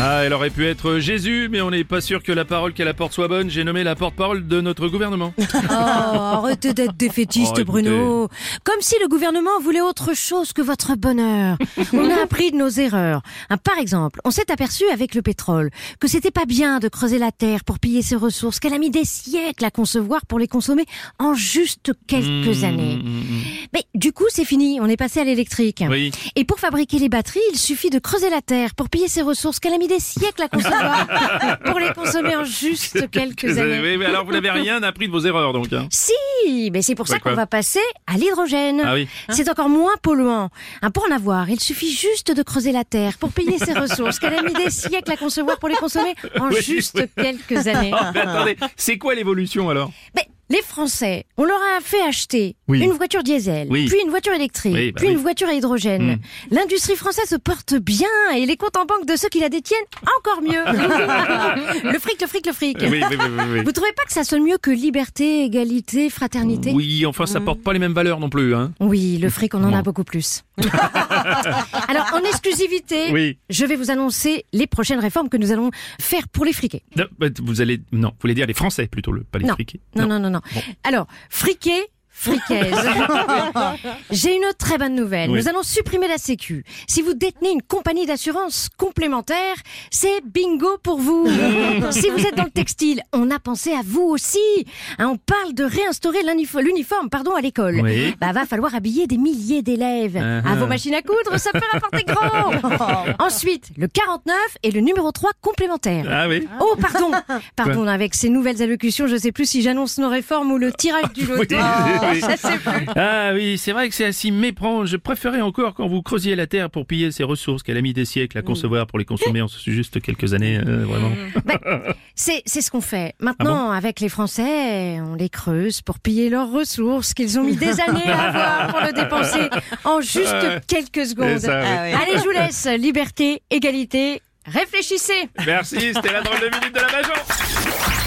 Ah, elle aurait pu être Jésus, mais on n'est pas sûr que la parole qu'elle apporte soit bonne. J'ai nommé la porte-parole de notre gouvernement. Oh, arrêtez d'être défaitiste, Oh. Bruno. Comme si le gouvernement voulait autre chose que votre bonheur. On a appris de nos erreurs. Hein, par exemple, on s'est aperçu avec le pétrole que c'était pas bien de creuser la terre pour piller ses ressources, qu'elle a mis des siècles à concevoir pour les consommer en juste quelques Mmh, années. mmh, mmh. Mais du coup, c'est fini. On est passé à l'électrique. Oui. Et pour fabriquer les batteries, il suffit de creuser la terre pour piller ses ressources qu'elle a mis des siècles à concevoir pour les consommer en juste quelques années. oui, alors vous n'avez rien appris de vos erreurs, donc. hein. Si, mais c'est pour ça qu'on va passer à l'hydrogène. Ah oui. C'est encore moins polluant. Hein, pour en avoir, il suffit juste de creuser la terre pour payer ses ressources qu'elle a mis des siècles à concevoir pour les consommer en Oui, juste oui. quelques années. Oh, mais attendez, c'est quoi l'évolution alors? Mais les Français, on leur a fait acheter Oui. une voiture diesel, Oui. puis une voiture électrique, Oui, bah puis une voiture à hydrogène. Mm. L'industrie française se porte bien et les comptes en banque de ceux qui la détiennent encore mieux. le fric, le fric, le fric. Vous trouvez pas que ça sonne mieux que liberté, égalité, fraternité? Oui, enfin, ça porte pas les mêmes valeurs non plus, hein. Oui, le fric, on en Bon. a beaucoup plus. Alors, en exclusivité, Oui. je vais vous annoncer les prochaines réformes que nous allons faire pour les friqués. Non, bah, vous allez, non, vous voulez dire les Français plutôt, le, pas les Non. friqués. Non, non, non, non. Bon. Alors, friqués, fricaise. J'ai une très bonne nouvelle. Oui. Nous allons supprimer la Sécu. Si vous détenez une compagnie d'assurance complémentaire, c'est bingo pour vous. si vous êtes dans le textile, on a pensé à vous aussi. Hein, on parle de réinstaurer l'unif- l'uniforme pardon, à l'école. Oui. Bah, va falloir habiller des milliers d'élèves. Uh-huh. À vos machines à coudre, ça peut rapporter gros. Ensuite, le 49 et le numéro 3 complémentaire. Ah oui. Oh, pardon, pardon, avec ces nouvelles allocutions, je sais plus si j'annonce nos réformes ou le tirage du loto. Oui, oui. Plus. Ah oui, c'est vrai que c'est assez méprend. Je préférais encore quand vous creusiez la terre pour piller ses ressources qu'elle a mis des siècles à concevoir pour les consommer en juste quelques années, euh, vraiment. C'est, c'est ce qu'on fait. Maintenant, avec les Français, on les creuse pour piller leurs ressources qu'ils ont mis des années à avoir pour le dépenser en juste quelques secondes. C'est ça, oui. Allez, je vous laisse. Liberté, égalité. Réfléchissez. Merci, c'était la drôle de minute de la Bajon.